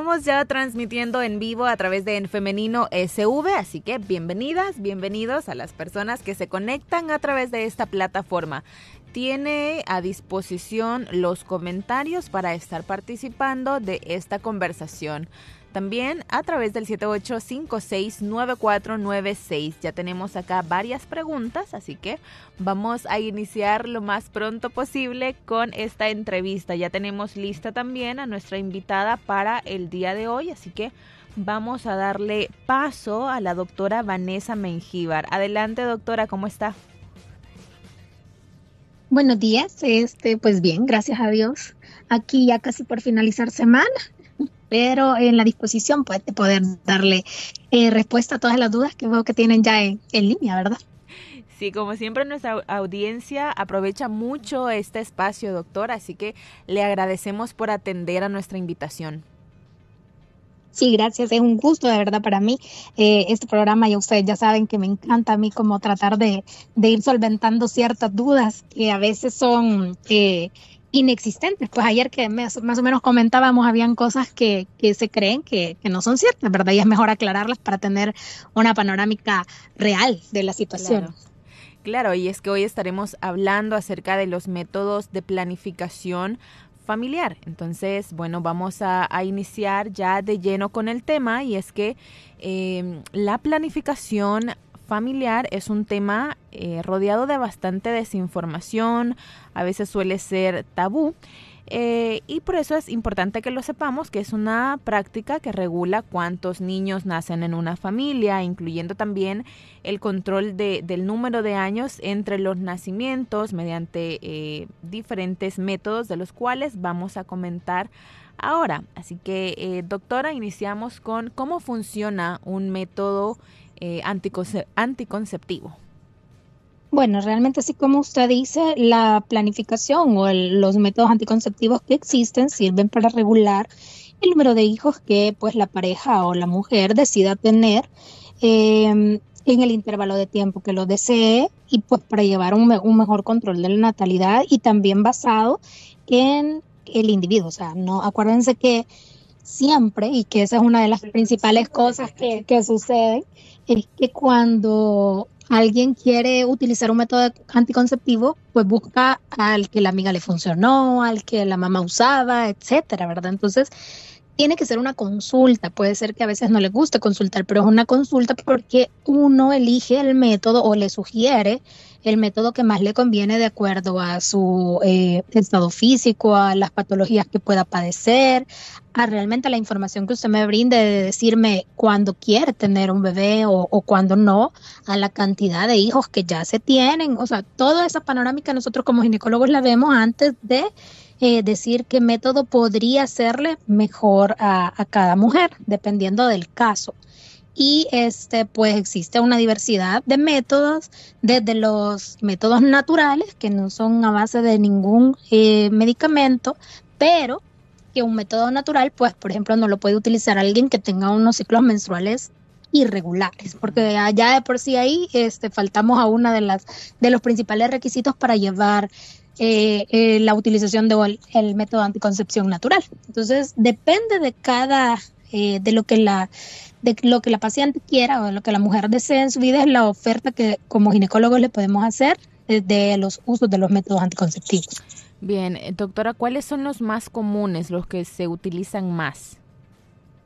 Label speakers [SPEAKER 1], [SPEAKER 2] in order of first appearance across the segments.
[SPEAKER 1] Estamos ya transmitiendo en vivo a través de En Femenino SV, así que bienvenidas, bienvenidos a las personas que se conectan a través de esta plataforma. Tiene a disposición los comentarios para estar participando de esta conversación. También a través del 78569496. Ya tenemos acá varias preguntas, así que vamos a iniciar lo más pronto posible con esta entrevista. Ya tenemos lista también a nuestra invitada para el día de hoy, así que vamos a darle paso a la doctora Vanessa Mengíbar. Adelante, doctora, ¿cómo está?
[SPEAKER 2] Buenos días, este, pues bien, gracias a Dios. Aquí ya casi por finalizar semana pero en la disposición pues, de poder darle eh, respuesta a todas las dudas que veo que tienen ya en, en línea, ¿verdad?
[SPEAKER 1] Sí, como siempre nuestra audiencia aprovecha mucho este espacio, doctor, así que le agradecemos por atender a nuestra invitación.
[SPEAKER 2] Sí, gracias. Es un gusto de verdad para mí eh, este programa. Ya ustedes ya saben que me encanta a mí como tratar de, de ir solventando ciertas dudas que a veces son eh, inexistentes. Pues ayer que más, o menos comentábamos, habían cosas que, que se creen que, que, no son ciertas, ¿verdad? Y es mejor aclararlas para tener una panorámica real de la situación.
[SPEAKER 1] Claro. Y es que hoy estaremos hablando acerca de los métodos de planificación familiar. Entonces, bueno, vamos a, a iniciar ya de lleno con el tema y es que eh, la planificación familiar es un tema eh, rodeado de bastante desinformación, a veces suele ser tabú. Eh, y por eso es importante que lo sepamos, que es una práctica que regula cuántos niños nacen en una familia, incluyendo también el control de, del número de años entre los nacimientos mediante eh, diferentes métodos de los cuales vamos a comentar ahora. Así que, doctora, iniciamos con cómo funciona un método eh, anticonce anticonceptivo.
[SPEAKER 2] Bueno, realmente así como usted dice, la planificación o el, los métodos anticonceptivos que existen sirven para regular el número de hijos que pues la pareja o la mujer decida tener eh, en el intervalo de tiempo que lo desee y pues para llevar un, un, mejor control de la natalidad y también basado en el individuo. O sea, no acuérdense que siempre, y que esa es una de las principales cosas que, que suceden, es que cuando alguien quiere utilizar un método anticonceptivo, pues busca al que la amiga le funcionó, al que la mamá usaba, etcétera, ¿verdad? Entonces, tiene que ser una consulta. Puede ser que a veces no le guste consultar, pero es una consulta porque uno elige el método o le sugiere el método que más le conviene de acuerdo a su eh, estado físico, a las patologías que pueda padecer, a realmente la información que usted me brinde de decirme cuándo quiere tener un bebé o, o cuándo no, a la cantidad de hijos que ya se tienen. O sea, toda esa panorámica nosotros como ginecólogos la vemos antes de eh, decir qué método podría serle mejor a, cada mujer, dependiendo del caso. Y este pues existe una diversidad de métodos desde los métodos naturales que no son a base de ningún eh, medicamento pero que un método natural pues por ejemplo no lo puede utilizar alguien que tenga unos ciclos menstruales irregulares porque allá de por sí ahí este faltamos a una de las de los principales requisitos para llevar eh, eh, la utilización del de el método anticoncepción natural entonces depende de cada eh, de lo que la de lo que la paciente quiera o de lo que la mujer desee en su vida es la oferta que como ginecólogos le podemos hacer de los usos de los métodos anticonceptivos.
[SPEAKER 1] Bien, eh, doctora, ¿cuáles son los más comunes, los que se utilizan más?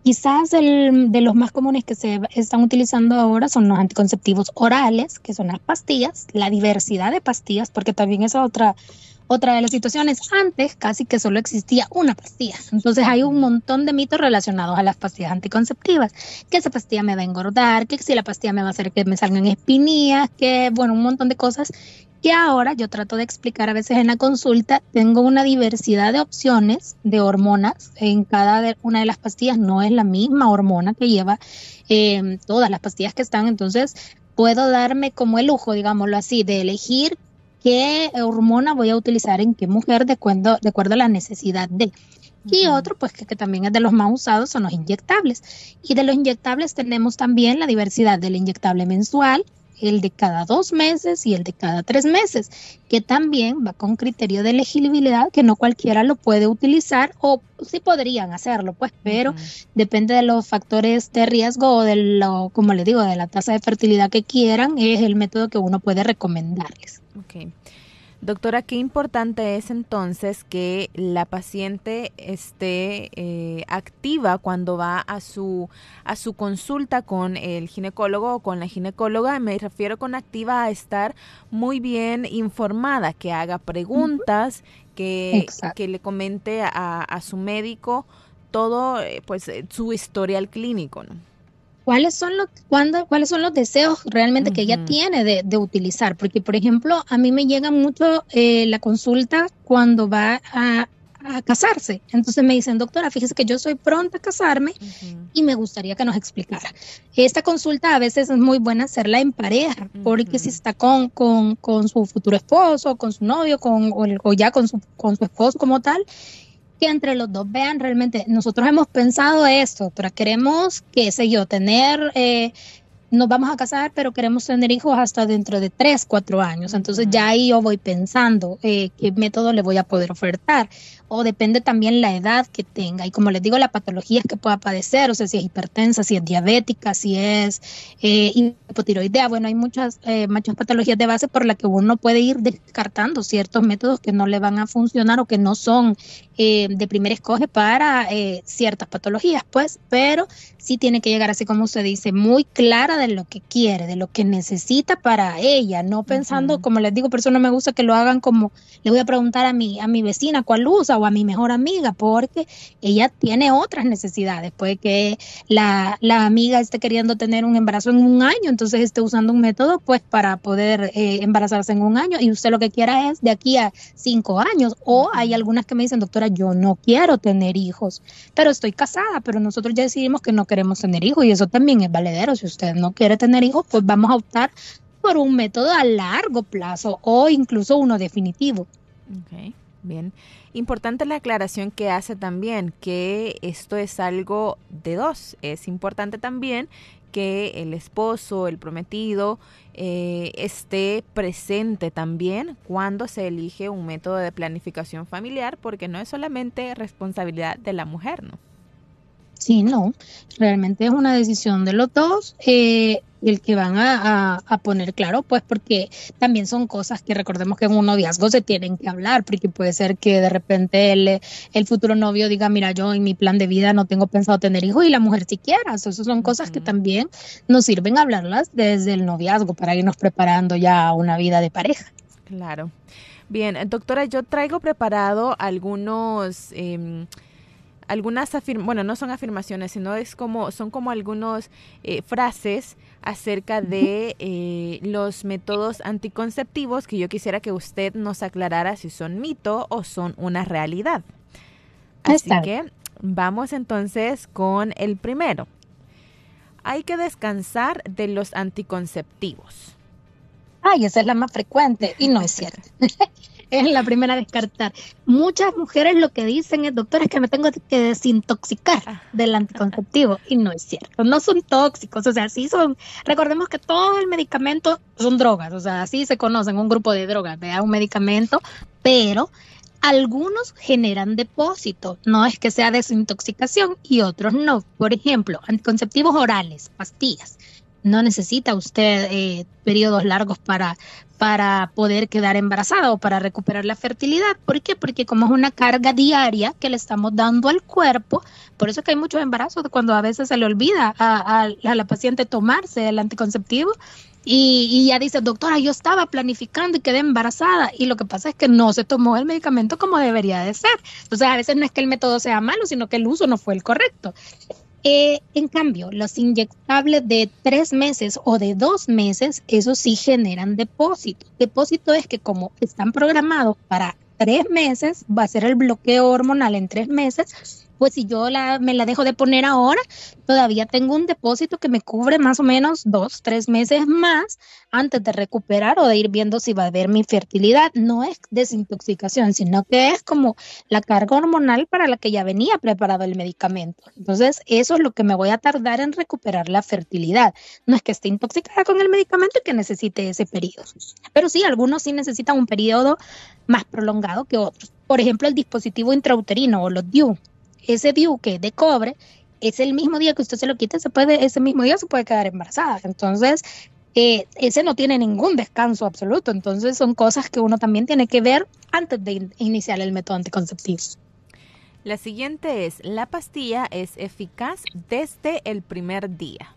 [SPEAKER 2] Quizás el, de los más comunes que se están utilizando ahora son los anticonceptivos orales, que son las pastillas, la diversidad de pastillas, porque también es otra, Otra de las situaciones, antes casi que solo existía una pastilla. Entonces hay un montón de mitos relacionados a las pastillas anticonceptivas. Que esa pastilla me va a engordar, que si la pastilla me va a hacer que me salgan espinillas, que bueno, un montón de cosas que ahora yo trato de explicar a veces en la consulta. Tengo una diversidad de opciones de hormonas. En cada una de las pastillas no es la misma hormona que lleva eh, todas las pastillas que están. Entonces puedo darme como el lujo, digámoslo así, de elegir qué hormona voy a utilizar en qué mujer de acuerdo, de acuerdo a la necesidad de. Y otro, pues que, que, también es de los más usados, son los inyectables. Y de los inyectables tenemos también la diversidad del inyectable mensual, el de cada dos meses y el de cada tres meses, que también va con criterio de elegibilidad, que no cualquiera lo puede utilizar o sí podrían hacerlo, pues, pero depende de los factores de riesgo o de lo, como le digo, de la tasa de fertilidad que quieran, es el método que uno puede recomendarles.
[SPEAKER 1] Okay. Doctora, qué importante es entonces que la paciente esté eh, activa cuando va a su, a su consulta con el ginecólogo o con la ginecóloga. Me refiero con activa a estar muy bien informada, que haga preguntas, que, que le comente a, a su médico todo eh, pues su historial clínico. ¿no?
[SPEAKER 2] Cuáles son los, cuándo, cuáles son los deseos realmente que ella tiene de, utilizar. Porque, por ejemplo, a mí me llega mucho eh, la consulta cuando va a, casarse. Entonces me dicen, doctora, fíjese que yo soy pronta a casarme y me gustaría que nos explicara. Esta consulta a veces es muy buena hacerla en pareja, porque si está con, con, con, su futuro esposo, con su novio, con, o, o ya con su, con su esposo como tal, que entre los dos vean realmente, nosotros hemos pensado esto, pero queremos, qué sé yo, tener, eh, nos vamos a casar, pero queremos tener hijos hasta dentro de tres, cuatro años. Entonces ya ahí yo voy pensando eh, qué método le voy a poder ofertar o depende también la edad que tenga. Y como les digo, la patología que pueda padecer, o sea, si es hipertensa, si es diabética, si es eh, hipotiroidea. Bueno, hay muchas, eh, muchas patologías de base por las que uno puede ir descartando ciertos métodos que no le van a funcionar o que no son eh, de primer escoge para eh, ciertas patologías, pues, pero sí tiene que llegar así como usted dice, muy clara de lo que quiere, de lo que necesita para ella, no pensando, como les digo, por eso no me gusta que lo hagan como, le voy a preguntar a mi, a mi vecina cuál usa o a mi mejor amiga, porque ella tiene otras necesidades. Puede que la, la amiga esté queriendo tener un embarazo en un año, entonces esté usando un método pues para poder eh, embarazarse en un año y usted lo que quiera es de aquí a cinco años. O hay algunas que me dicen, doctora, yo no quiero tener hijos, pero estoy casada, pero nosotros ya decidimos que no queremos tener hijos y eso también es valedero. Si usted no quiere tener hijos, pues vamos a optar por un método a largo plazo o incluso uno definitivo.
[SPEAKER 1] Ok, bien. Importante la aclaración que hace también que esto es algo de dos. Es importante también que el esposo, el prometido, eh, esté presente también cuando se elige un método de planificación familiar, porque no es solamente responsabilidad de la mujer, ¿no?
[SPEAKER 2] Sí, no, realmente es una decisión de los dos. Eh, el que van a, poner claro, pues porque también son cosas que recordemos que en un noviazgo se tienen que hablar, porque puede ser que de repente el, el futuro novio diga, mira, yo en mi plan de vida no tengo pensado tener hijos y la mujer siquiera. Esas son cosas que también nos sirven hablarlas desde el noviazgo para irnos preparando ya a una vida de pareja.
[SPEAKER 1] Claro. Bien, doctora, yo traigo preparado algunos... Eh, algunas bueno no son afirmaciones sino es como son como algunos eh, frases acerca de eh, los métodos anticonceptivos que yo quisiera que usted nos aclarara si son mito o son una realidad. Así que vamos entonces con el primero. Hay que descansar de los anticonceptivos.
[SPEAKER 2] Ay esa es la más frecuente y no es cierto es la primera a descartar. Muchas mujeres lo que dicen es, doctora, es que me tengo que desintoxicar ah. del anticonceptivo. Y no es cierto, no son tóxicos, o sea, sí son, recordemos que todo el medicamento son drogas, o sea, así se conocen un grupo de drogas, vea un medicamento, pero algunos generan depósito, no es que sea desintoxicación y otros no. Por ejemplo, anticonceptivos orales, pastillas no necesita usted eh, periodos largos para, para poder quedar embarazada o para recuperar la fertilidad. ¿Por qué? Porque como es una carga diaria que le estamos dando al cuerpo, por eso es que hay muchos embarazos cuando a veces se le olvida a, a la paciente tomarse el anticonceptivo Y, y ya dice, doctora, yo estaba planificando y quedé embarazada. Y lo que pasa es que no se tomó el medicamento como debería de ser. Entonces, a veces no es que el método sea malo, sino que el uso no fue el correcto. Eh, en cambio, los inyectables de tres meses o de dos meses, eso sí generan depósito. Depósito es que como están programados para tres meses, va a ser el bloqueo hormonal en tres meses, pues si yo la, me la dejo de poner ahora, todavía tengo un depósito que me cubre más o menos dos, tres meses más antes de recuperar o de ir viendo si va a haber mi fertilidad. No es desintoxicación, sino que es como la carga hormonal para la que ya venía preparado el medicamento. Entonces, eso es lo que me voy a tardar en recuperar la fertilidad. No es que esté intoxicada con el medicamento y que necesite ese periodo. Pero sí, algunos sí necesitan un periodo más prolongado que otros. Por ejemplo, el dispositivo intrauterino o los DIU ese DIU que es de cobre, es el mismo día que usted se lo quita, se puede, ese mismo día se puede quedar embarazada. Entonces, eh, ese no tiene ningún descanso absoluto. Entonces, son cosas que uno también tiene que ver antes de iniciar el método anticonceptivo.
[SPEAKER 1] La siguiente es, ¿la pastilla es eficaz desde el primer día?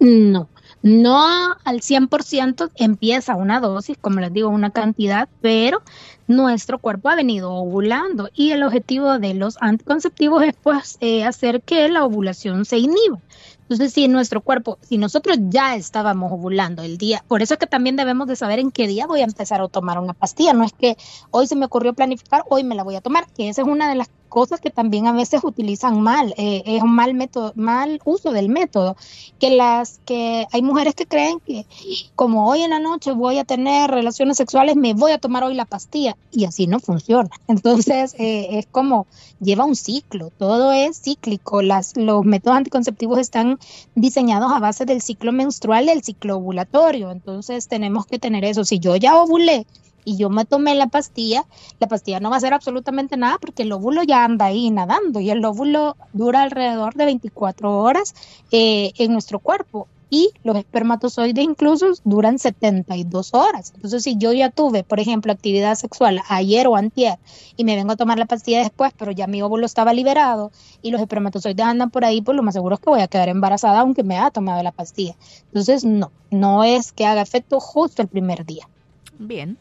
[SPEAKER 2] No, no al 100% empieza una dosis, como les digo, una cantidad, pero nuestro cuerpo ha venido ovulando y el objetivo de los anticonceptivos es pues eh, hacer que la ovulación se inhiba. Entonces, si nuestro cuerpo, si nosotros ya estábamos ovulando el día, por eso es que también debemos de saber en qué día voy a empezar a tomar una pastilla. No es que hoy se me ocurrió planificar, hoy me la voy a tomar, que esa es una de las cosas que también a veces utilizan mal, eh, es un mal método, mal uso del método, que las que hay mujeres que creen que como hoy en la noche voy a tener relaciones sexuales, me voy a tomar hoy la pastilla y así no funciona. Entonces eh, es como lleva un ciclo, todo es cíclico, las, los métodos anticonceptivos están diseñados a base del ciclo menstrual, del ciclo ovulatorio, entonces tenemos que tener eso, si yo ya ovulé, y yo me tomé la pastilla, la pastilla no va a hacer absolutamente nada porque el óvulo ya anda ahí nadando y el óvulo dura alrededor de 24 horas eh, en nuestro cuerpo y los espermatozoides incluso duran 72 horas. Entonces, si yo ya tuve, por ejemplo, actividad sexual ayer o antier y me vengo a tomar la pastilla después, pero ya mi óvulo estaba liberado y los espermatozoides andan por ahí, pues lo más seguro es que voy a quedar embarazada aunque me haya tomado la pastilla. Entonces, no, no es que haga efecto justo el primer día.
[SPEAKER 1] Bien.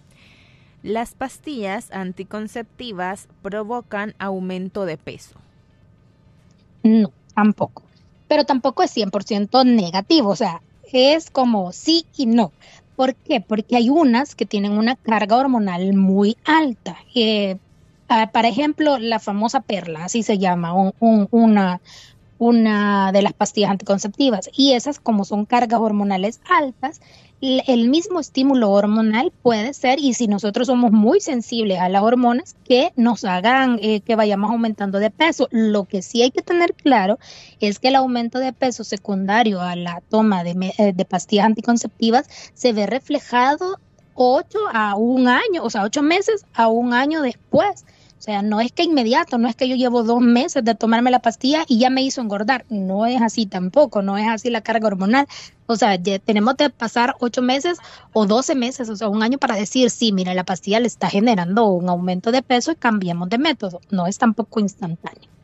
[SPEAKER 1] Las pastillas anticonceptivas provocan aumento de peso.
[SPEAKER 2] No, tampoco. Pero tampoco es 100% negativo, o sea, es como sí y no. ¿Por qué? Porque hay unas que tienen una carga hormonal muy alta. Eh, ah, por ejemplo, la famosa perla, así se llama, una, una de las pastillas anticonceptivas. Y esas, como son cargas hormonales altas, el mismo estímulo hormonal puede ser, y si nosotros somos muy sensibles a las hormonas, que nos hagan eh, que vayamos aumentando de peso. Lo que sí hay que tener claro es que el aumento de peso secundario a la toma de, eh, de pastillas anticonceptivas se ve reflejado 8 a un año, o sea, 8 meses a un año después. O sea, no es que inmediato, no es que yo llevo dos meses de tomarme la pastilla y ya me hizo engordar. No es así tampoco, no es así la carga hormonal. O sea, tenemos que pasar ocho meses o doce meses, o sea, un año para decir, sí, mira, la pastilla le está generando un aumento de peso y cambiemos de método. No es tampoco instantáneo.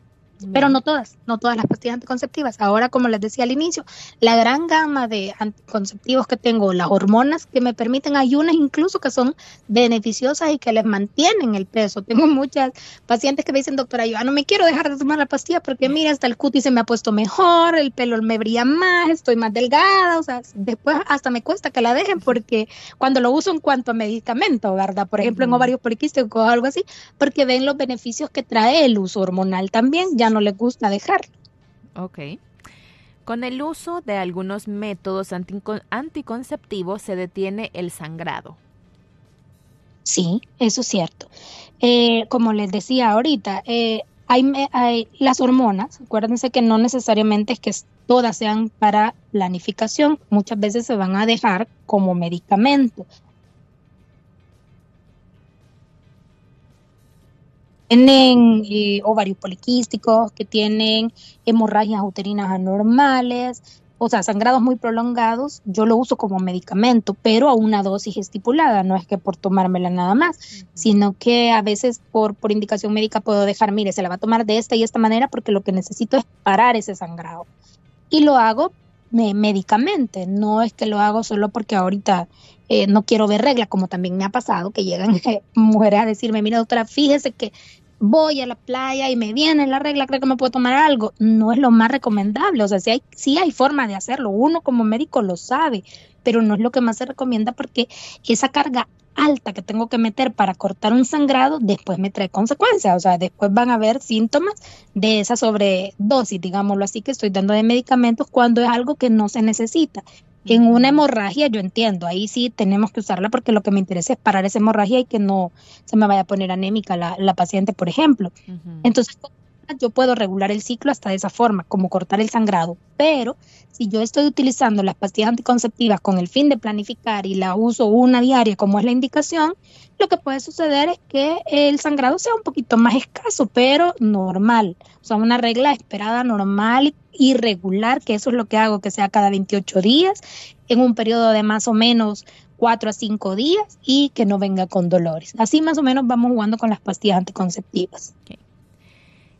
[SPEAKER 2] Pero no todas, no todas las pastillas anticonceptivas. Ahora, como les decía al inicio, la gran gama de anticonceptivos que tengo, las hormonas que me permiten, hay unas incluso que son beneficiosas y que les mantienen el peso. Tengo muchas pacientes que me dicen, doctora, yo no me quiero dejar de tomar la pastilla porque mira, hasta el cutis se me ha puesto mejor, el pelo me brilla más, estoy más delgada, o sea, después hasta me cuesta que la dejen porque cuando lo uso en cuanto a medicamento, ¿verdad? Por ejemplo, en ovarios poliquísticos o algo así, porque ven los beneficios que trae el uso hormonal también, ya no les gusta dejarlo.
[SPEAKER 1] Ok. Con el uso de algunos métodos anticonceptivos se detiene el sangrado.
[SPEAKER 2] Sí, eso es cierto. Eh, como les decía ahorita, eh, hay, hay, las hormonas, acuérdense que no necesariamente es que todas sean para planificación, muchas veces se van a dejar como medicamento. Tienen eh, ovarios poliquísticos, que tienen hemorragias uterinas anormales, o sea, sangrados muy prolongados, yo lo uso como medicamento, pero a una dosis estipulada, no es que por tomármela nada más, sino que a veces por, por indicación médica puedo dejar, mire, se la va a tomar de esta y esta manera porque lo que necesito es parar ese sangrado. Y lo hago médicamente, no es que lo hago solo porque ahorita eh, no quiero ver reglas, como también me ha pasado que llegan mujeres a decirme, mira doctora, fíjese que voy a la playa y me viene la regla, creo que me puedo tomar algo. No es lo más recomendable, o sea, sí hay, sí hay forma de hacerlo, uno como médico lo sabe, pero no es lo que más se recomienda porque esa carga alta que tengo que meter para cortar un sangrado, después me trae consecuencias, o sea, después van a haber síntomas de esa sobredosis, digámoslo así, que estoy dando de medicamentos cuando es algo que no se necesita. En una hemorragia yo entiendo, ahí sí tenemos que usarla porque lo que me interesa es parar esa hemorragia y que no se me vaya a poner anémica la, la paciente, por ejemplo. Entonces, yo puedo regular el ciclo hasta de esa forma, como cortar el sangrado. Pero si yo estoy utilizando las pastillas anticonceptivas con el fin de planificar y la uso una diaria como es la indicación, lo que puede suceder es que el sangrado sea un poquito más escaso, pero normal. O sea, una regla esperada normal y regular, que eso es lo que hago, que sea cada 28 días, en un periodo de más o menos 4 a 5 días y que no venga con dolores. Así más o menos vamos jugando con las pastillas anticonceptivas.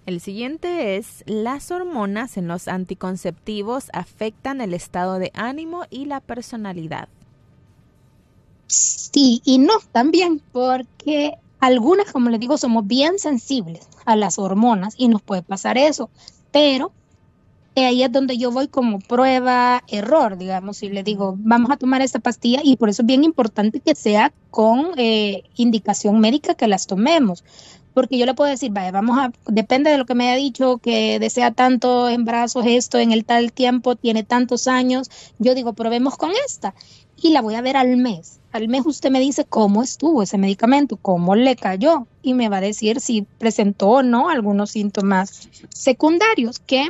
[SPEAKER 1] El siguiente es, las hormonas en los anticonceptivos afectan el estado de ánimo y la personalidad.
[SPEAKER 2] Sí y no también, porque algunas, como les digo, somos bien sensibles a las hormonas y nos puede pasar eso, pero ahí es donde yo voy como prueba, error, digamos, y le digo, vamos a tomar esta pastilla y por eso es bien importante que sea con eh, indicación médica que las tomemos, porque yo le puedo decir, vaya, vamos a, depende de lo que me haya dicho, que desea tanto embarazo, esto en el tal tiempo, tiene tantos años, yo digo, probemos con esta y la voy a ver al mes. Al mes usted me dice cómo estuvo ese medicamento, cómo le cayó y me va a decir si presentó o no algunos síntomas secundarios que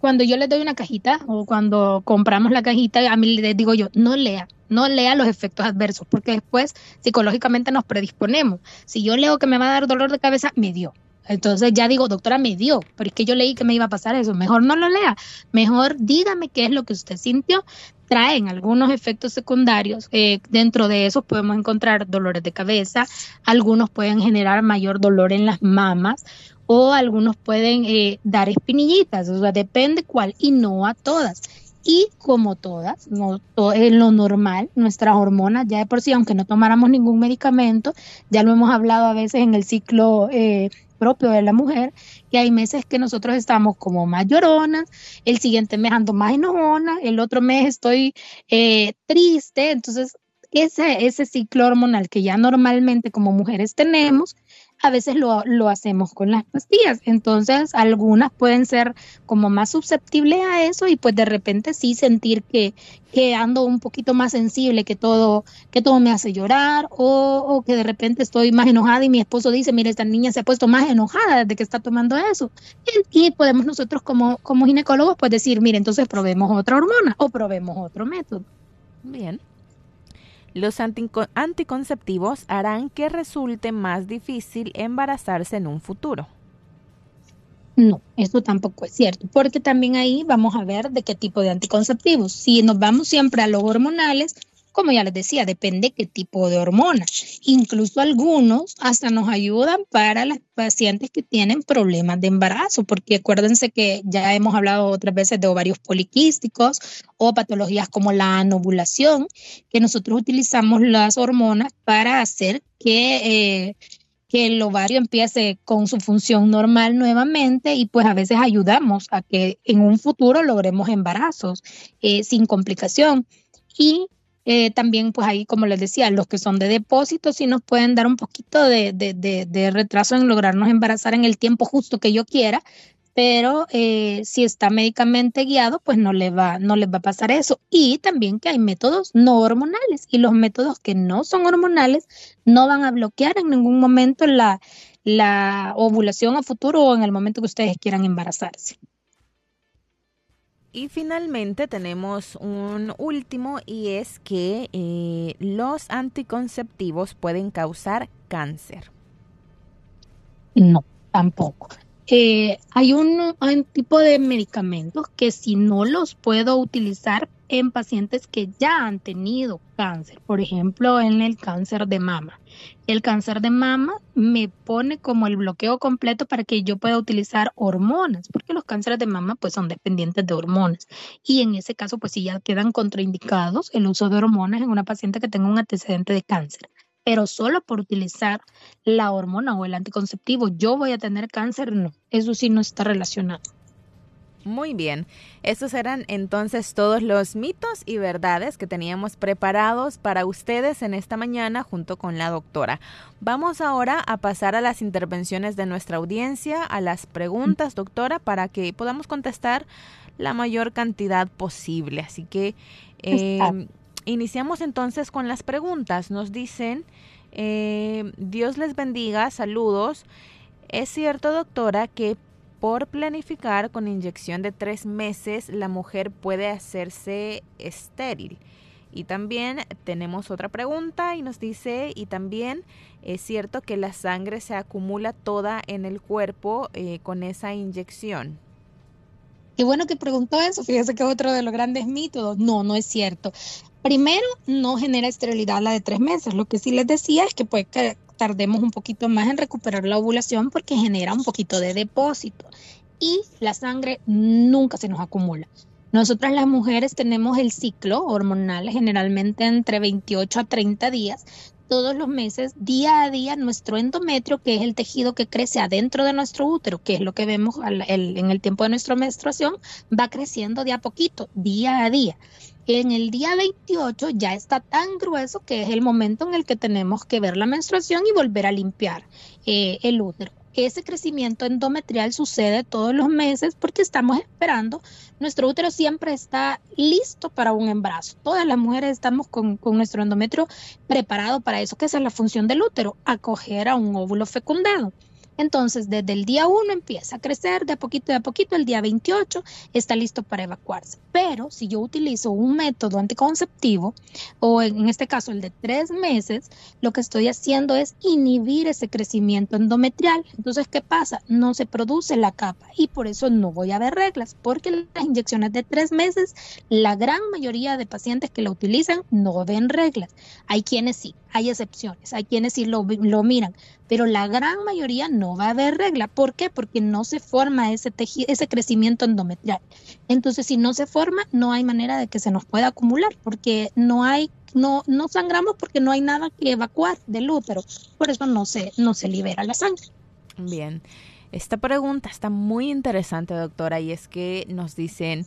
[SPEAKER 2] cuando yo le doy una cajita o cuando compramos la cajita, a mí les digo yo, no lea, no lea los efectos adversos, porque después psicológicamente nos predisponemos. Si yo leo que me va a dar dolor de cabeza, me dio. Entonces ya digo, doctora, me dio, pero es que yo leí que me iba a pasar eso. Mejor no lo lea, mejor dígame qué es lo que usted sintió. Traen algunos efectos secundarios. Eh, dentro de esos podemos encontrar dolores de cabeza, algunos pueden generar mayor dolor en las mamas o algunos pueden eh, dar espinillitas, o sea, depende cuál y no a todas. Y como todas, no, en lo normal, nuestras hormonas ya de por sí, aunque no tomáramos ningún medicamento, ya lo hemos hablado a veces en el ciclo eh, propio de la mujer, que hay meses que nosotros estamos como más lloronas, el siguiente mes ando más enojona, el otro mes estoy eh, triste, entonces ese, ese ciclo hormonal que ya normalmente como mujeres tenemos, a veces lo, lo, hacemos con las pastillas. Entonces, algunas pueden ser como más susceptibles a eso y pues de repente sí sentir que, que ando un poquito más sensible, que todo, que todo me hace llorar o, o, que de repente estoy más enojada y mi esposo dice, mire, esta niña se ha puesto más enojada desde que está tomando eso. Y, y podemos nosotros como, como ginecólogos pues decir, mire, entonces probemos otra hormona o probemos otro método.
[SPEAKER 1] Bien. Los anticonceptivos harán que resulte más difícil embarazarse en un futuro.
[SPEAKER 2] No, eso tampoco es cierto, porque también ahí vamos a ver de qué tipo de anticonceptivos. Si nos vamos siempre a los hormonales, como ya les decía, depende qué tipo de hormona. Incluso algunos hasta nos ayudan para las pacientes que tienen problemas de embarazo, porque acuérdense que ya hemos hablado otras veces de ovarios poliquísticos o patologías como la anovulación, que nosotros utilizamos las hormonas para hacer que... Eh, que el ovario empiece con su función normal nuevamente y pues a veces ayudamos a que en un futuro logremos embarazos eh, sin complicación. Y eh, también, pues ahí, como les decía, los que son de depósito sí nos pueden dar un poquito de, de, retraso en lograrnos embarazar en el tiempo justo que yo quiera, pero eh, si está médicamente guiado, pues no le va, no les va a pasar eso. Y también que hay métodos no hormonales y los métodos que no son hormonales no van a bloquear en ningún momento la, la ovulación a futuro o en el momento que ustedes quieran embarazarse.
[SPEAKER 1] Y finalmente tenemos un último y es que eh, los anticonceptivos pueden causar cáncer.
[SPEAKER 2] No, tampoco. Eh, hay un, un, tipo de medicamentos que si no los puedo utilizar en pacientes que ya han tenido cáncer, por ejemplo, en el cáncer de mama. El cáncer de mama me pone como el bloqueo completo para que yo pueda utilizar hormonas, porque los cánceres de mama pues son dependientes de hormonas. Y en ese caso pues sí ya quedan contraindicados el uso de hormonas en una paciente que tenga un antecedente de cáncer. Pero solo por utilizar la hormona o el anticonceptivo yo voy a tener cáncer, no, eso sí no está relacionado.
[SPEAKER 1] Muy bien, estos eran entonces todos los mitos y verdades que teníamos preparados para ustedes en esta mañana junto con la doctora. Vamos ahora a pasar a las intervenciones de nuestra audiencia, a las preguntas, doctora, para que podamos contestar la mayor cantidad posible. Así que eh, iniciamos entonces con las preguntas. Nos dicen, eh, Dios les bendiga, saludos. Es cierto, doctora, que por planificar con inyección de tres meses, la mujer puede hacerse estéril. Y también tenemos otra pregunta y nos dice, y también es cierto que la sangre se acumula toda en el cuerpo eh, con esa inyección.
[SPEAKER 2] Qué bueno que preguntó eso, fíjese que es otro de los grandes mitos. No, no es cierto. Primero, no genera esterilidad la de tres meses. Lo que sí les decía es que puede tardemos un poquito más en recuperar la ovulación porque genera un poquito de depósito y la sangre nunca se nos acumula. Nosotras las mujeres tenemos el ciclo hormonal generalmente entre 28 a 30 días. Todos los meses, día a día, nuestro endometrio, que es el tejido que crece adentro de nuestro útero, que es lo que vemos en el tiempo de nuestra menstruación, va creciendo de a poquito, día a día en el día 28 ya está tan grueso que es el momento en el que tenemos que ver la menstruación y volver a limpiar eh, el útero. Ese crecimiento endometrial sucede todos los meses porque estamos esperando. Nuestro útero siempre está listo para un embarazo. Todas las mujeres estamos con, con nuestro endometrio preparado para eso, que es la función del útero, acoger a un óvulo fecundado. Entonces, desde el día 1 empieza a crecer de a poquito de a poquito, el día 28 está listo para evacuarse. Pero si yo utilizo un método anticonceptivo, o en este caso el de tres meses, lo que estoy haciendo es inhibir ese crecimiento endometrial. Entonces, ¿qué pasa? No se produce la capa y por eso no voy a ver reglas, porque las inyecciones de tres meses, la gran mayoría de pacientes que la utilizan no ven reglas. Hay quienes sí, hay excepciones, hay quienes sí lo, lo miran, pero la gran mayoría no va a haber regla. ¿Por qué? Porque no se forma ese, ese crecimiento endometrial. Entonces, si no se forma, no hay manera de que se nos pueda acumular, porque no hay, no, no sangramos porque no hay nada que evacuar del útero. Por eso no se, no se libera la sangre.
[SPEAKER 1] Bien. Esta pregunta está muy interesante, doctora, y es que nos dicen,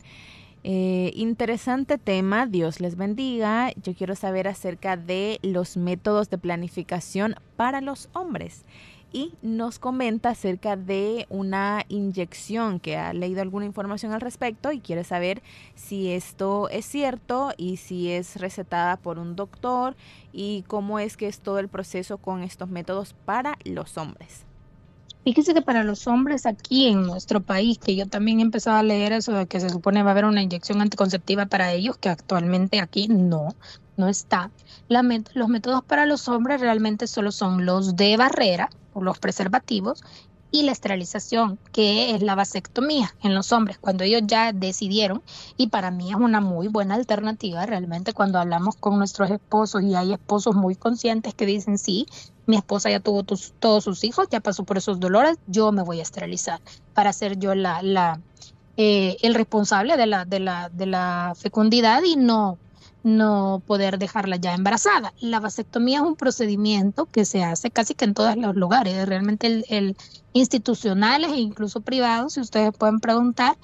[SPEAKER 1] eh, interesante tema, Dios les bendiga. Yo quiero saber acerca de los métodos de planificación para los hombres y nos comenta acerca de una inyección que ha leído alguna información al respecto y quiere saber si esto es cierto y si es recetada por un doctor y cómo es que es todo el proceso con estos métodos para los hombres.
[SPEAKER 2] Fíjese que para los hombres aquí en nuestro país, que yo también he empezado a leer eso de que se supone va a haber una inyección anticonceptiva para ellos, que actualmente aquí no, no está. los métodos para los hombres realmente solo son los de barrera, o los preservativos, y la esterilización, que es la vasectomía en los hombres, cuando ellos ya decidieron, y para mí es una muy buena alternativa realmente cuando hablamos con nuestros esposos y hay esposos muy conscientes que dicen, sí, mi esposa ya tuvo todos sus hijos, ya pasó por esos dolores, yo me voy a esterilizar para ser yo la, eh, el responsable de, la, de la fecundidad y no no poder dejarla ya embarazada. La vasectomía es un procedimiento que se hace casi que en todos los lugares, realmente el, el institucionales e incluso privados, si ustedes pueden preguntar,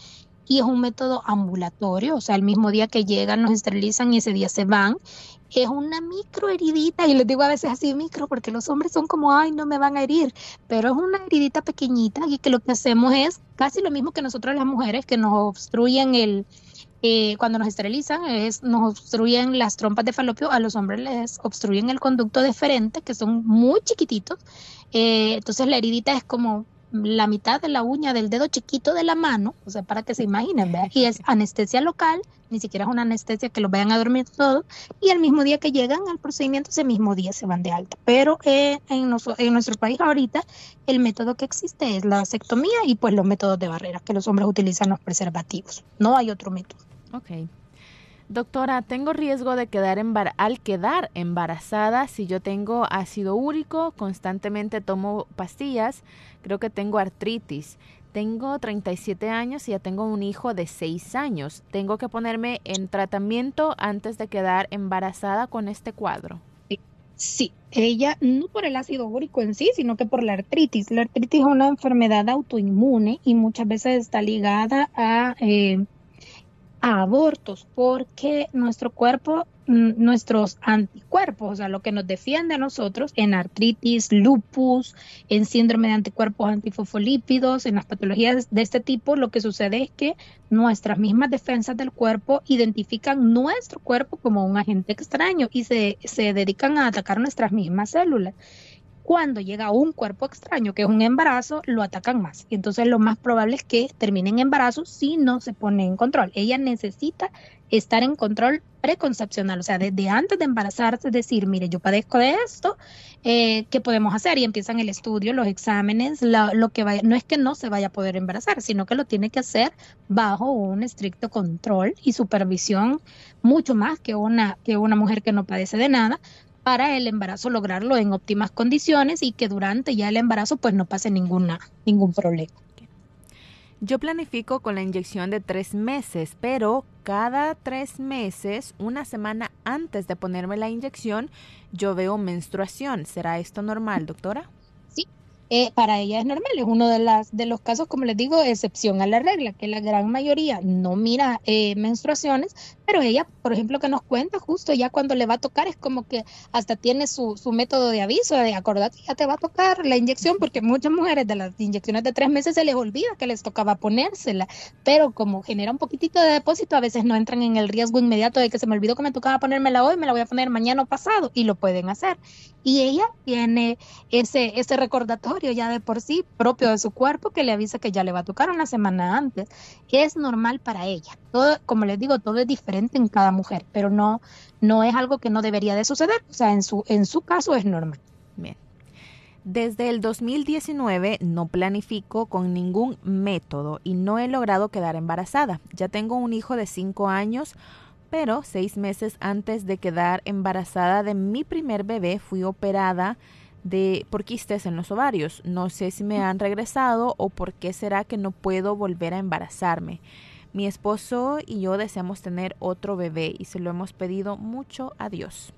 [SPEAKER 2] y es un método ambulatorio, o sea, el mismo día que llegan nos esterilizan y ese día se van. Es una micro heridita, y les digo a veces así micro, porque los hombres son como, ay, no me van a herir, pero es una heridita pequeñita y que lo que hacemos es casi lo mismo que nosotros las mujeres, que nos obstruyen el, eh, cuando nos esterilizan es, nos obstruyen las trompas de falopio, a los hombres les obstruyen el conducto deferente, que son muy chiquititos. Eh, entonces la heridita es como la mitad de la uña del dedo chiquito de la mano, o sea, para que se imaginen, ¿verdad? Y es anestesia local, ni siquiera es una anestesia que los vayan a dormir todos, y el mismo día que llegan al procedimiento, ese mismo día se van de alta. Pero eh, en, en nuestro país ahorita, el método que existe es la vasectomía y pues los métodos de barrera que los hombres utilizan los preservativos. No hay otro método.
[SPEAKER 1] Ok. Doctora, tengo riesgo de quedar al quedar embarazada si yo tengo ácido úrico, constantemente tomo pastillas, creo que tengo artritis. Tengo 37 años y ya tengo un hijo de 6 años. ¿Tengo que ponerme en tratamiento antes de quedar embarazada con este cuadro?
[SPEAKER 2] Sí, ella no por el ácido úrico en sí, sino que por la artritis. La artritis es una enfermedad autoinmune y muchas veces está ligada a eh, a abortos porque nuestro cuerpo, nuestros anticuerpos, o sea, lo que nos defiende a nosotros en artritis, lupus, en síndrome de anticuerpos antifosfolípidos, en las patologías de este tipo, lo que sucede es que nuestras mismas defensas del cuerpo identifican nuestro cuerpo como un agente extraño y se, se dedican a atacar nuestras mismas células cuando llega un cuerpo extraño, que es un embarazo, lo atacan más. Y entonces lo más probable es que termine en embarazo si no se pone en control. Ella necesita estar en control preconcepcional, o sea, desde antes de embarazarse, decir, mire, yo padezco de esto, eh, ¿qué podemos hacer? Y empiezan el estudio, los exámenes, lo que vaya, no es que no se vaya a poder embarazar, sino que lo tiene que hacer bajo un estricto control y supervisión, mucho más que una, que una mujer que no padece de nada, para el embarazo lograrlo en óptimas condiciones y que durante ya el embarazo pues no pase ninguna, ningún problema.
[SPEAKER 1] Yo planifico con la inyección de tres meses, pero cada tres meses, una semana antes de ponerme la inyección, yo veo menstruación. ¿Será esto normal, doctora?
[SPEAKER 2] Eh, para ella es normal, es uno de, las, de los casos, como les digo, excepción a la regla, que la gran mayoría no mira eh, menstruaciones, pero ella, por ejemplo, que nos cuenta justo ya cuando le va a tocar, es como que hasta tiene su, su método de aviso, de acordate, ya te va a tocar la inyección, porque muchas mujeres de las inyecciones de tres meses se les olvida que les tocaba ponérsela, pero como genera un poquitito de depósito, a veces no entran en el riesgo inmediato de que se me olvidó que me tocaba ponérmela hoy, me la voy a poner mañana o pasado, y lo pueden hacer. Y ella tiene ese, ese recordatorio ya de por sí propio de su cuerpo que le avisa que ya le va a tocar una semana antes. Es normal para ella. Todo, como les digo, todo es diferente en cada mujer, pero no, no es algo que no debería de suceder. O sea, en su, en su caso es normal.
[SPEAKER 1] Bien. Desde el 2019 no planifico con ningún método y no he logrado quedar embarazada. Ya tengo un hijo de 5 años, pero seis meses antes de quedar embarazada de mi primer bebé fui operada de por quistes en los ovarios. No sé si me han regresado o por qué será que no puedo volver a embarazarme. Mi esposo y yo deseamos tener otro bebé y se lo hemos pedido mucho a Dios.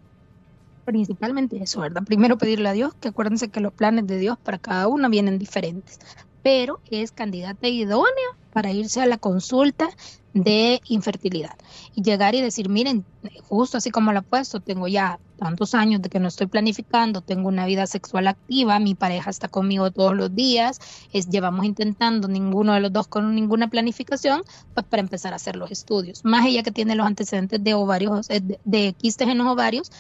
[SPEAKER 2] Principalmente eso, ¿verdad? Primero pedirle a Dios, que acuérdense que los planes de Dios para cada uno vienen diferentes, pero es candidata idónea para irse a la consulta de infertilidad y llegar y decir, miren, justo así como lo he puesto, tengo ya tantos años de que no estoy planificando, tengo una vida sexual activa, mi pareja está conmigo todos los días, llevamos intentando ninguno de los dos con ninguna planificación, pues para empezar a hacer los estudios. Más ella que tiene los antecedentes de ovarios, eh, de, de quistes en los ovarios,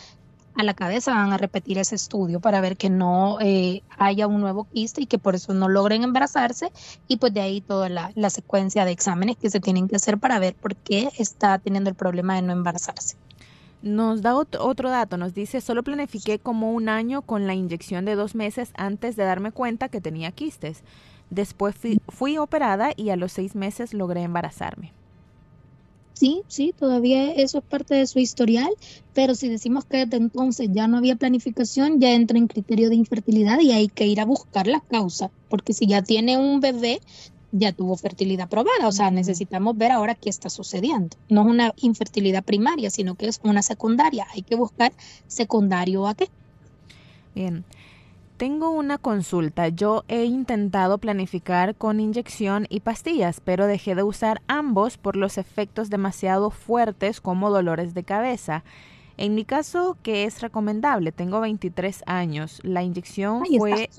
[SPEAKER 2] a la cabeza van a repetir ese estudio para ver que no eh, haya un nuevo quiste y que por eso no logren embarazarse y pues de ahí toda la, la secuencia de exámenes que se tienen que hacer para ver por qué está teniendo el problema de no embarazarse.
[SPEAKER 1] Nos da otro dato, nos dice, solo planifiqué como un año con la inyección de dos meses antes de darme cuenta que tenía quistes. Después fui operada y a los seis meses logré embarazarme.
[SPEAKER 2] Sí, sí, todavía eso es parte de su historial, pero si decimos que desde entonces ya no había planificación, ya entra en criterio de infertilidad y hay que ir a buscar la causa, porque si ya tiene un bebé, ya tuvo fertilidad probada, o sea, necesitamos ver ahora qué está sucediendo. No es una infertilidad primaria, sino que es una secundaria. Hay que buscar secundario a qué.
[SPEAKER 1] Bien. Tengo una consulta. Yo he intentado planificar con inyección y pastillas, pero dejé de usar ambos por los efectos demasiado fuertes como dolores de cabeza. En mi caso, ¿qué es recomendable? Tengo 23 años. La inyección fue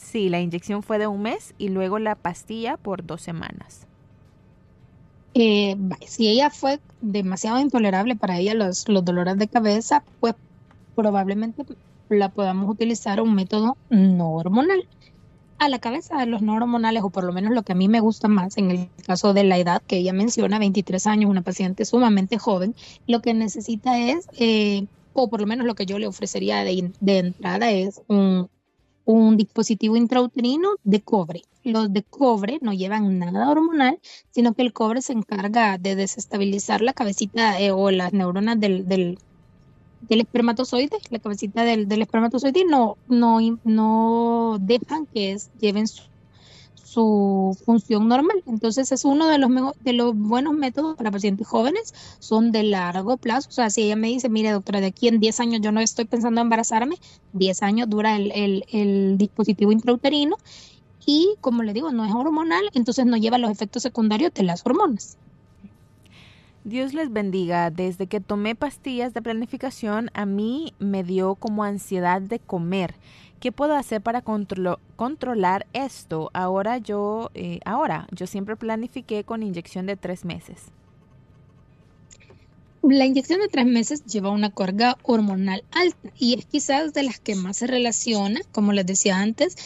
[SPEAKER 1] Sí, la inyección fue de un mes y luego la pastilla por dos semanas.
[SPEAKER 2] Eh, si ella fue demasiado intolerable para ella los, los dolores de cabeza, pues probablemente la podamos utilizar un método no hormonal. A la cabeza de los no hormonales, o por lo menos lo que a mí me gusta más en el caso de la edad que ella menciona, 23 años, una paciente sumamente joven, lo que necesita es, eh, o por lo menos lo que yo le ofrecería de, de entrada es un, un dispositivo intrauterino de cobre. Los de cobre no llevan nada hormonal, sino que el cobre se encarga de desestabilizar la cabecita eh, o las neuronas del, del, espermatozoide, la cabecita del, del espermatozoide, no, no, no dejan que lleven su su función normal. Entonces es uno de los, de los buenos métodos para pacientes jóvenes, son de largo plazo. O sea, si ella me dice, mire doctora, de aquí en 10 años yo no estoy pensando en embarazarme, 10 años dura el, el, el dispositivo intrauterino y como le digo, no es hormonal, entonces no lleva los efectos secundarios de las hormonas.
[SPEAKER 1] Dios les bendiga. Desde que tomé pastillas de planificación, a mí me dio como ansiedad de comer. ¿Qué puedo hacer para controlar esto? Ahora yo, eh, ahora, yo siempre planifiqué con inyección de tres meses.
[SPEAKER 2] La inyección de tres meses lleva una carga hormonal alta y es quizás de las que más se relaciona, como les decía antes,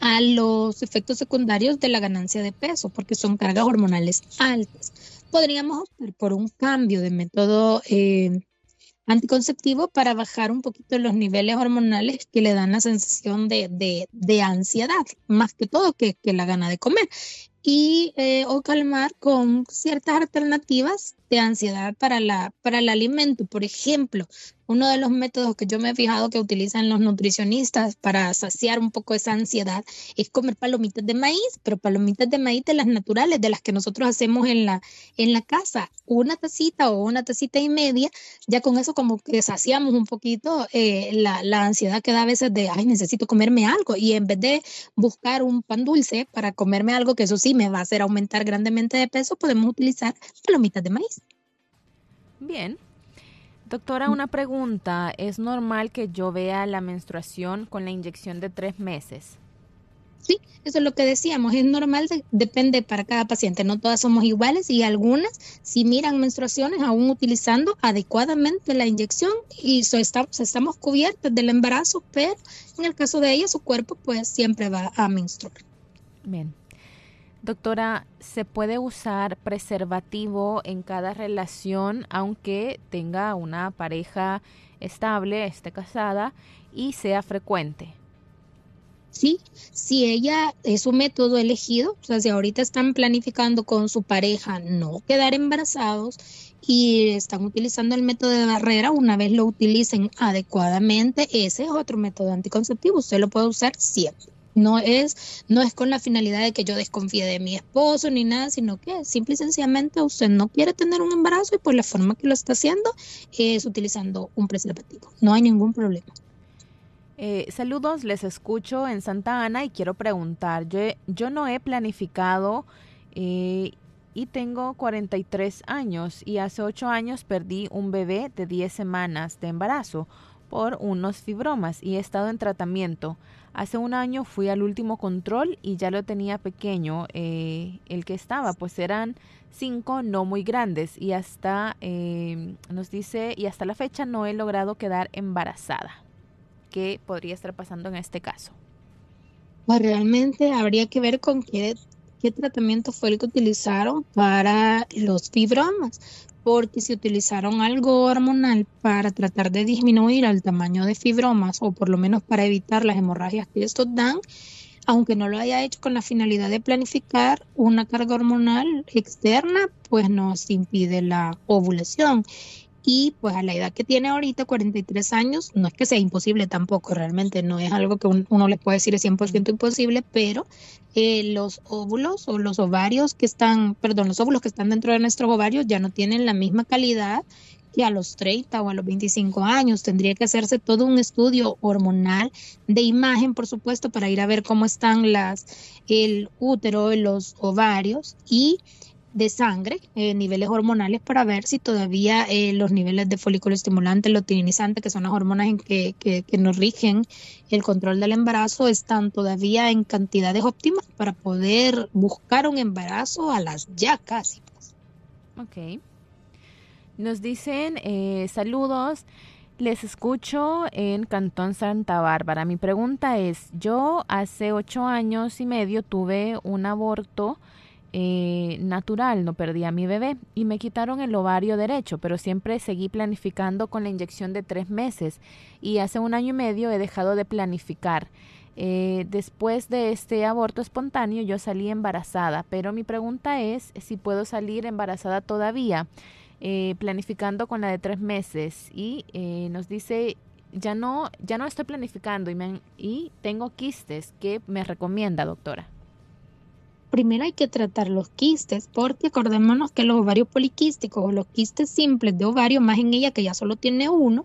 [SPEAKER 2] a los efectos secundarios de la ganancia de peso, porque son cargas hormonales altas. Podríamos optar por un cambio de método eh, anticonceptivo para bajar un poquito los niveles hormonales que le dan la sensación de, de, ansiedad, más que todo que, que, la gana de comer. Y eh, o calmar con ciertas alternativas de ansiedad para, la, para el alimento. Por ejemplo, uno de los métodos que yo me he fijado que utilizan los nutricionistas para saciar un poco esa ansiedad es comer palomitas de maíz, pero palomitas de maíz de las naturales, de las que nosotros hacemos en la, en la casa. Una tacita o una tacita y media, ya con eso como que saciamos un poquito eh, la, la ansiedad que da a veces de, ay, necesito comerme algo. Y en vez de buscar un pan dulce para comerme algo que eso sí me va a hacer aumentar grandemente de peso, podemos utilizar palomitas de maíz.
[SPEAKER 1] Bien, Doctora, una pregunta. ¿Es normal que yo vea la menstruación con la inyección de tres meses?
[SPEAKER 2] Sí, eso es lo que decíamos. Es normal, depende para cada paciente. No todas somos iguales y algunas si miran menstruaciones aún utilizando adecuadamente la inyección y so estamos, estamos cubiertas del embarazo, pero en el caso de ella su cuerpo pues siempre va a menstruar.
[SPEAKER 1] Bien. Doctora, ¿se puede usar preservativo en cada relación aunque tenga una pareja estable, esté casada y sea frecuente?
[SPEAKER 2] Sí, si ella es un método elegido, o sea, si ahorita están planificando con su pareja no quedar embarazados y están utilizando el método de barrera, una vez lo utilicen adecuadamente, ese es otro método anticonceptivo, usted lo puede usar siempre. No es, no es con la finalidad de que yo desconfíe de mi esposo ni nada, sino que simple y sencillamente usted no quiere tener un embarazo y por la forma que lo está haciendo es utilizando un preservativo. No hay ningún problema.
[SPEAKER 1] Eh, saludos, les escucho en Santa Ana y quiero preguntar, yo, yo no he planificado eh, y tengo 43 años y hace 8 años perdí un bebé de 10 semanas de embarazo por unos fibromas y he estado en tratamiento. Hace un año fui al último control y ya lo tenía pequeño, eh, el que estaba, pues eran cinco no muy grandes y hasta, eh, nos dice, y hasta la fecha no he logrado quedar embarazada. ¿Qué podría estar pasando en este caso?
[SPEAKER 2] Pues realmente habría que ver con qué, qué tratamiento fue el que utilizaron para los fibromas, porque si utilizaron algo hormonal para tratar de disminuir el tamaño de fibromas o por lo menos para evitar las hemorragias que estos dan, aunque no lo haya hecho con la finalidad de planificar una carga hormonal externa, pues nos impide la ovulación y pues a la edad que tiene ahorita, 43 años, no es que sea imposible tampoco, realmente no es algo que uno le puede decir es 100% imposible, pero eh, los óvulos o los ovarios que están, perdón, los óvulos que están dentro de nuestros ovarios ya no tienen la misma calidad que a los 30 o a los 25 años. Tendría que hacerse todo un estudio hormonal de imagen, por supuesto, para ir a ver cómo están las, el útero, los ovarios y de sangre, eh, niveles hormonales, para ver si todavía eh, los niveles de folículo estimulante, luteinizante, que son las hormonas en que, que, nos rigen el control del embarazo, están todavía en cantidades óptimas para poder buscar un embarazo a las ya casi.
[SPEAKER 1] Ok. Nos dicen eh, saludos. Les escucho en Cantón Santa Bárbara. Mi pregunta es, yo hace ocho años y medio tuve un aborto eh, natural, no perdí a mi bebé y me quitaron el ovario derecho, pero siempre seguí planificando con la inyección de tres meses y hace un año y medio he dejado de planificar. Eh, después de este aborto espontáneo yo salí embarazada, pero mi pregunta es si puedo salir embarazada todavía, eh, planificando con la de tres meses. Y eh, nos dice, ya no, ya no estoy planificando y, me, y tengo quistes. ¿Qué me recomienda, doctora?
[SPEAKER 2] Primero hay que tratar los quistes, porque acordémonos que los ovarios poliquísticos o los quistes simples de ovario, más en ella que ya solo tiene uno,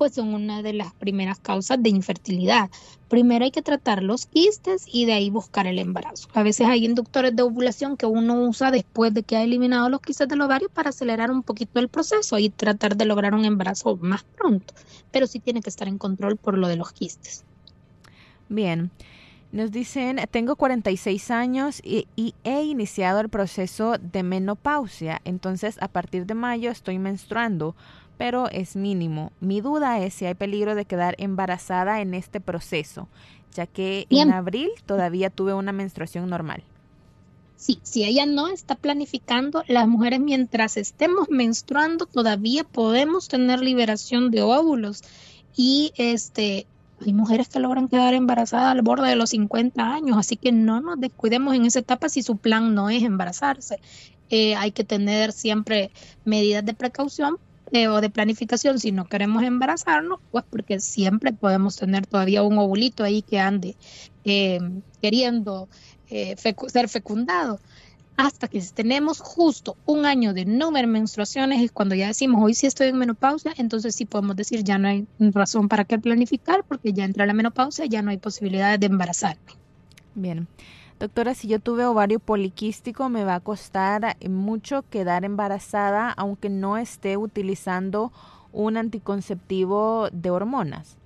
[SPEAKER 2] pues son una de las primeras causas de infertilidad. Primero hay que tratar los quistes y de ahí buscar el embarazo. A veces hay inductores de ovulación que uno usa después de que ha eliminado los quistes del ovario para acelerar un poquito el proceso y tratar de lograr un embarazo más pronto, pero sí tiene que estar en control por lo de los quistes.
[SPEAKER 1] Bien. Nos dicen, tengo 46 años y, y, he iniciado el proceso de menopausia, entonces a partir de mayo estoy menstruando pero es mínimo. Mi duda es si hay peligro de quedar embarazada en este proceso, ya que en abril todavía tuve una menstruación normal.
[SPEAKER 2] Sí, si ella no está planificando, las mujeres mientras estemos menstruando todavía podemos tener liberación de óvulos y este hay mujeres que logran quedar embarazadas al borde de los 50 años, así que no nos descuidemos en esa etapa si su plan no es embarazarse. Eh, hay que tener siempre medidas de precaución o de planificación si no queremos embarazarnos, pues porque siempre podemos tener todavía un ovulito ahí que ande eh, queriendo eh, ser fecundado. Hasta que tenemos justo un año de no ver menstruaciones, es cuando ya decimos hoy sí estoy en menopausia, entonces sí podemos decir ya no hay razón para qué planificar, porque ya entra la menopausia, ya no hay posibilidades de embarazarme.
[SPEAKER 1] Bien. Doctora, si yo tuve ovario poliquístico, me va a costar mucho quedar embarazada aunque no esté utilizando un anticonceptivo de hormonas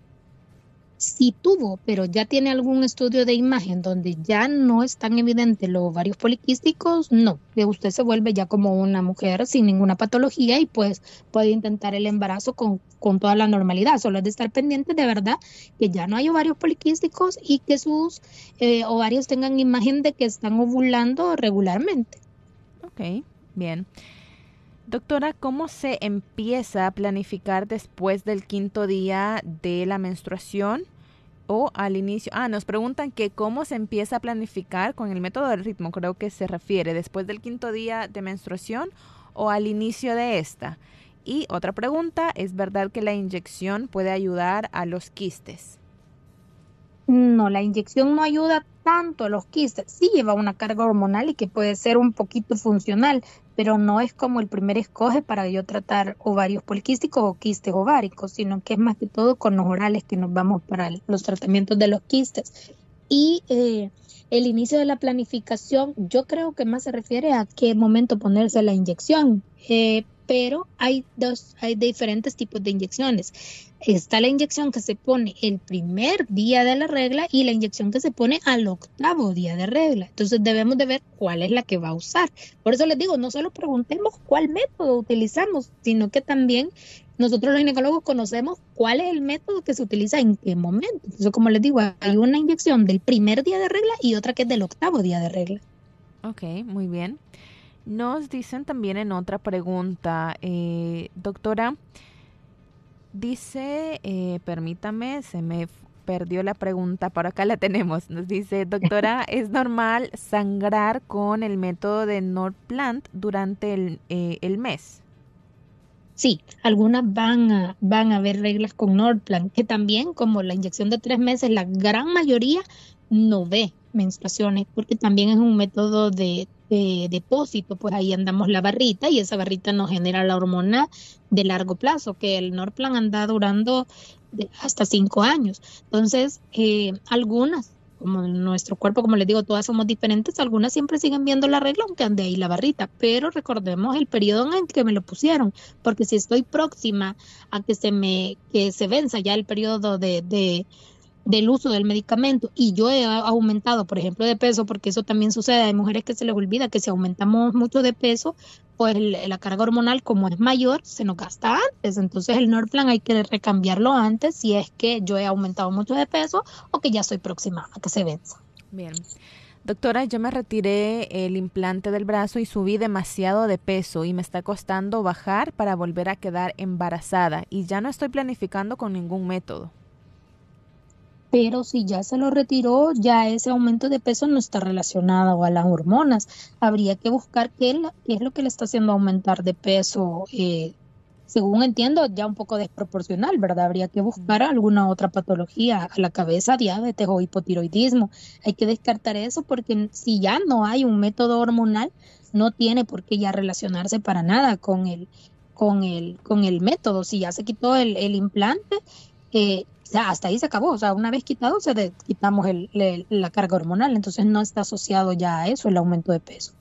[SPEAKER 2] si tuvo, pero ya tiene algún estudio de imagen donde ya no es tan evidente los ovarios poliquísticos, no, usted se vuelve ya como una mujer sin ninguna patología y pues puede intentar el embarazo con, con toda la normalidad, solo es de estar pendiente de verdad que ya no hay ovarios poliquísticos y que sus eh, ovarios tengan imagen de que están ovulando regularmente.
[SPEAKER 1] Ok, bien. Doctora, ¿cómo se empieza a planificar después del quinto día de la menstruación? O al inicio. Ah, nos preguntan que cómo se empieza a planificar con el método del ritmo, creo que se refiere después del quinto día de menstruación o al inicio de esta. Y otra pregunta, ¿es verdad que la inyección puede ayudar a los quistes?
[SPEAKER 2] No, la inyección no ayuda tanto a los quistes. Sí lleva una carga hormonal y que puede ser un poquito funcional, pero no es como el primer escoge para yo tratar ovarios poliquísticos o quistes ováricos, sino que es más que todo con los orales que nos vamos para los tratamientos de los quistes. Y eh, el inicio de la planificación, yo creo que más se refiere a qué momento ponerse la inyección. Eh, pero hay dos, hay diferentes tipos de inyecciones. Está la inyección que se pone el primer día de la regla y la inyección que se pone al octavo día de regla. Entonces debemos de ver cuál es la que va a usar. Por eso les digo, no solo preguntemos cuál método utilizamos, sino que también nosotros los ginecólogos conocemos cuál es el método que se utiliza en qué momento. Entonces, como les digo, hay una inyección del primer día de regla y otra que es del octavo día de regla.
[SPEAKER 1] Ok, muy bien. Nos dicen también en otra pregunta, eh, doctora, dice, eh, permítame, se me perdió la pregunta, por acá la tenemos. Nos dice, doctora, ¿es normal sangrar con el método de Nordplant durante el, eh, el mes?
[SPEAKER 2] Sí, algunas van a, van a haber reglas con Nordplant, que también como la inyección de tres meses, la gran mayoría no ve menstruaciones, porque también es un método de, depósito, pues ahí andamos la barrita y esa barrita nos genera la hormona de largo plazo, que el Norplan anda durando hasta cinco años. Entonces, eh, algunas, como nuestro cuerpo, como les digo, todas somos diferentes, algunas siempre siguen viendo la regla, aunque ande ahí la barrita, pero recordemos el periodo en el que me lo pusieron, porque si estoy próxima a que se me, que se venza ya el periodo de del uso del medicamento. Y yo he aumentado, por ejemplo, de peso, porque eso también sucede, hay mujeres que se les olvida que si aumentamos mucho de peso, pues la carga hormonal como es mayor, se nos gasta antes, entonces el Norplan hay que recambiarlo antes si es que yo he aumentado mucho de peso o que ya soy próxima a que se venza.
[SPEAKER 1] Bien. Doctora, yo me retiré el implante del brazo y subí demasiado de peso y me está costando bajar para volver a quedar embarazada. Y ya no estoy planificando con ningún método
[SPEAKER 2] pero si ya se lo retiró, ya ese aumento de peso no está relacionado a las hormonas. Habría que buscar qué, es lo que le está haciendo aumentar de peso. Eh, según entiendo, ya un poco desproporcional, ¿verdad? Habría que buscar alguna otra patología a la cabeza, diabetes o hipotiroidismo. Hay que descartar eso porque si ya no hay un método hormonal, no tiene por qué ya relacionarse para nada con el, con el, con el método. Si ya se quitó el, el implante, eh, hasta ahí se acabó. O sea, una vez quitado, se quitamos la carga hormonal. Entonces no está asociado ya a eso el aumento de peso.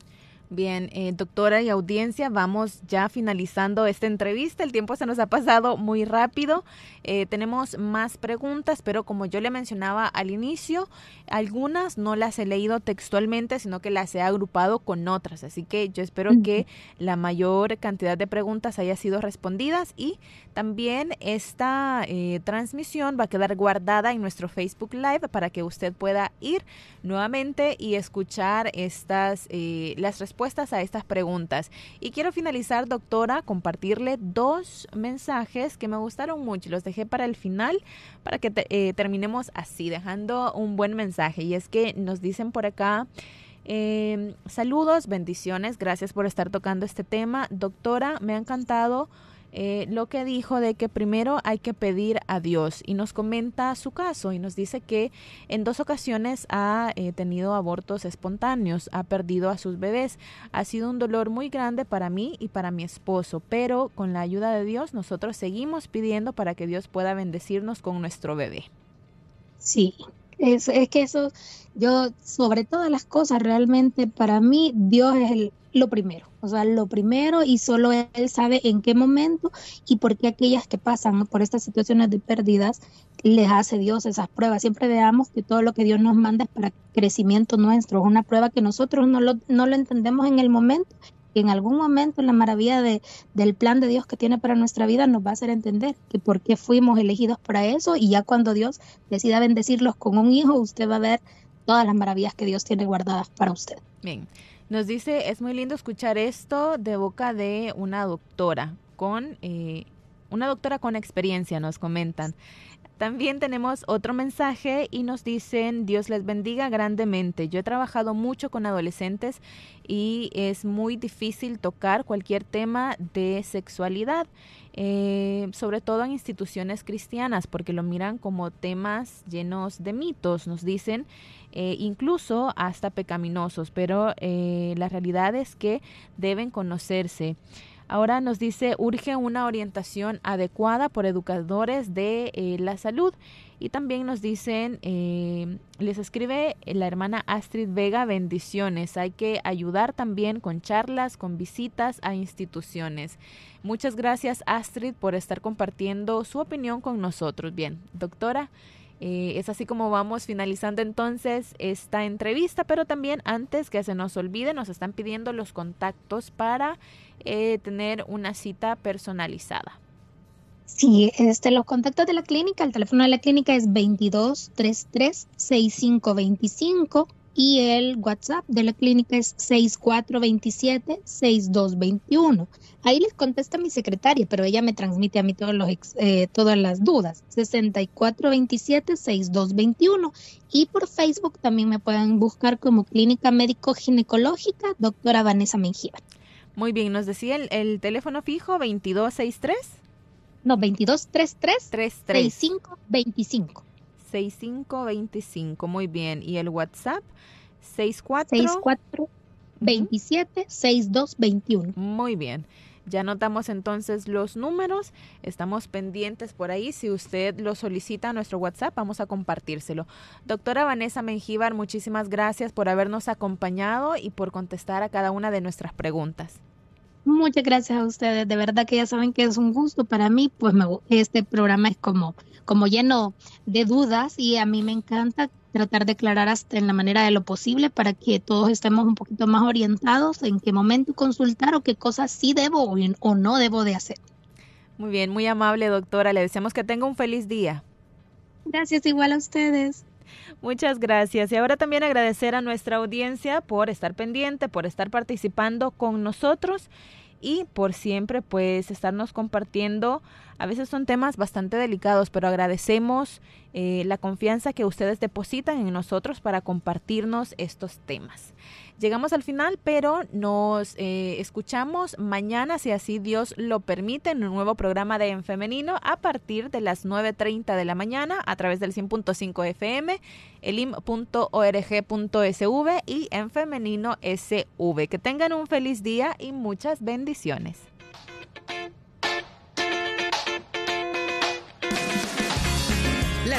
[SPEAKER 1] Bien, eh, doctora y audiencia, vamos ya finalizando esta entrevista. El tiempo se nos ha pasado muy rápido. Eh, tenemos más preguntas, pero como yo le mencionaba al inicio, algunas no las he leído textualmente, sino que las he agrupado con otras. Así que yo espero que la mayor cantidad de preguntas haya sido respondidas y también esta eh, transmisión va a quedar guardada en nuestro Facebook Live para que usted pueda ir nuevamente y escuchar estas las respuestas a estas preguntas. Y quiero finalizar, doctora, compartirle dos mensajes que me gustaron mucho. Los dejé para el final para que eh, terminemos así, dejando un buen mensaje. Y es que nos dicen por acá. Em, saludos, bendiciones, gracias por estar tocando este tema. Doctora, me ha encantado eh, lo que dijo de que primero hay que pedir a Dios y nos comenta su caso y nos dice que en dos ocasiones ha eh, tenido abortos espontáneos, ha perdido a sus bebés. Ha sido un dolor muy grande para mí y para mi esposo, pero con la ayuda de Dios nosotros seguimos pidiendo para que Dios pueda bendecirnos con nuestro bebé.
[SPEAKER 2] Sí, es, es que eso, yo sobre todas las cosas, realmente para mí Dios es el, lo primero, o sea, lo primero y solo Él sabe en qué momento y por qué aquellas que pasan por estas situaciones de pérdidas les hace Dios esas pruebas. Siempre veamos que todo lo que Dios nos manda es para crecimiento nuestro, es una prueba que nosotros no lo, no lo entendemos en el momento y en algún momento en la maravilla de, del plan de Dios que tiene para nuestra vida nos va a hacer entender que por qué fuimos elegidos para eso y ya cuando Dios decida bendecirlos con un hijo, usted va a ver todas las maravillas que Dios tiene guardadas para usted.
[SPEAKER 1] Bien. Nos dice, es muy lindo escuchar esto de boca de una doctora con... Eh, una doctora con experiencia, nos comentan. También tenemos otro mensaje y nos dicen, Dios les bendiga grandemente. Yo he trabajado mucho con adolescentes y es muy difícil tocar cualquier tema de sexualidad, eh, sobre todo en instituciones cristianas, porque lo miran como temas llenos de mitos, nos dicen, eh, incluso hasta pecaminosos, pero eh, la realidad es que deben conocerse. Ahora nos dice, urge una orientación adecuada por educadores de eh, la salud. Y también nos dicen, eh, les escribe la hermana Astrid Vega, bendiciones. Hay que ayudar también con charlas, con visitas a instituciones. Muchas gracias Astrid por estar compartiendo su opinión con nosotros. Bien, doctora. Eh, es así como vamos finalizando entonces esta entrevista, pero también antes que se nos olvide, nos están pidiendo los contactos para eh, tener una cita personalizada.
[SPEAKER 2] Sí, este, los contactos de la clínica, el teléfono de la clínica es 2233 6525 y el WhatsApp de la clínica es 6427-6221. Ahí les contesta mi secretaria, pero ella me transmite a mí todos los, eh, todas las dudas. 6427-6221. Y por Facebook también me pueden buscar como Clínica Médico Ginecológica, doctora Vanessa Mengíbar.
[SPEAKER 1] Muy bien, nos decía el, teléfono fijo 2263.
[SPEAKER 2] No, 2233
[SPEAKER 1] 6525. 6525, muy bien. ¿Y el WhatsApp? 64
[SPEAKER 2] 64 27 6221.
[SPEAKER 1] Muy bien. Ya notamos entonces los números, estamos pendientes por ahí. Si usted lo solicita a nuestro WhatsApp, vamos a compartírselo. Doctora Vanessa Mengíbar, muchísimas gracias por habernos acompañado y por contestar a cada una de nuestras preguntas.
[SPEAKER 2] Muchas gracias a ustedes. De verdad que ya saben que es un gusto para mí. Pues me, este programa es como, como lleno de dudas y a mí me encanta tratar de aclarar hasta en la manera de lo posible para que todos estemos un poquito más orientados en qué momento consultar o qué cosas sí debo o no debo de hacer.
[SPEAKER 1] Muy bien, muy amable doctora. Le deseamos que tenga un feliz día.
[SPEAKER 2] Gracias igual a ustedes.
[SPEAKER 1] Muchas gracias. Y ahora también agradecer a nuestra audiencia por estar pendiente, por estar participando con nosotros y por siempre pues estarnos compartiendo a veces son temas bastante delicados, pero agradecemos eh, la confianza que ustedes depositan en nosotros para compartirnos estos temas. Llegamos al final, pero nos eh, escuchamos mañana, si así Dios lo permite, en un nuevo programa de En Femenino a partir de las 9.30 de la mañana a través del 100.5 FM, elim.org.sv y En Femenino SV. Que tengan un feliz día y muchas bendiciones.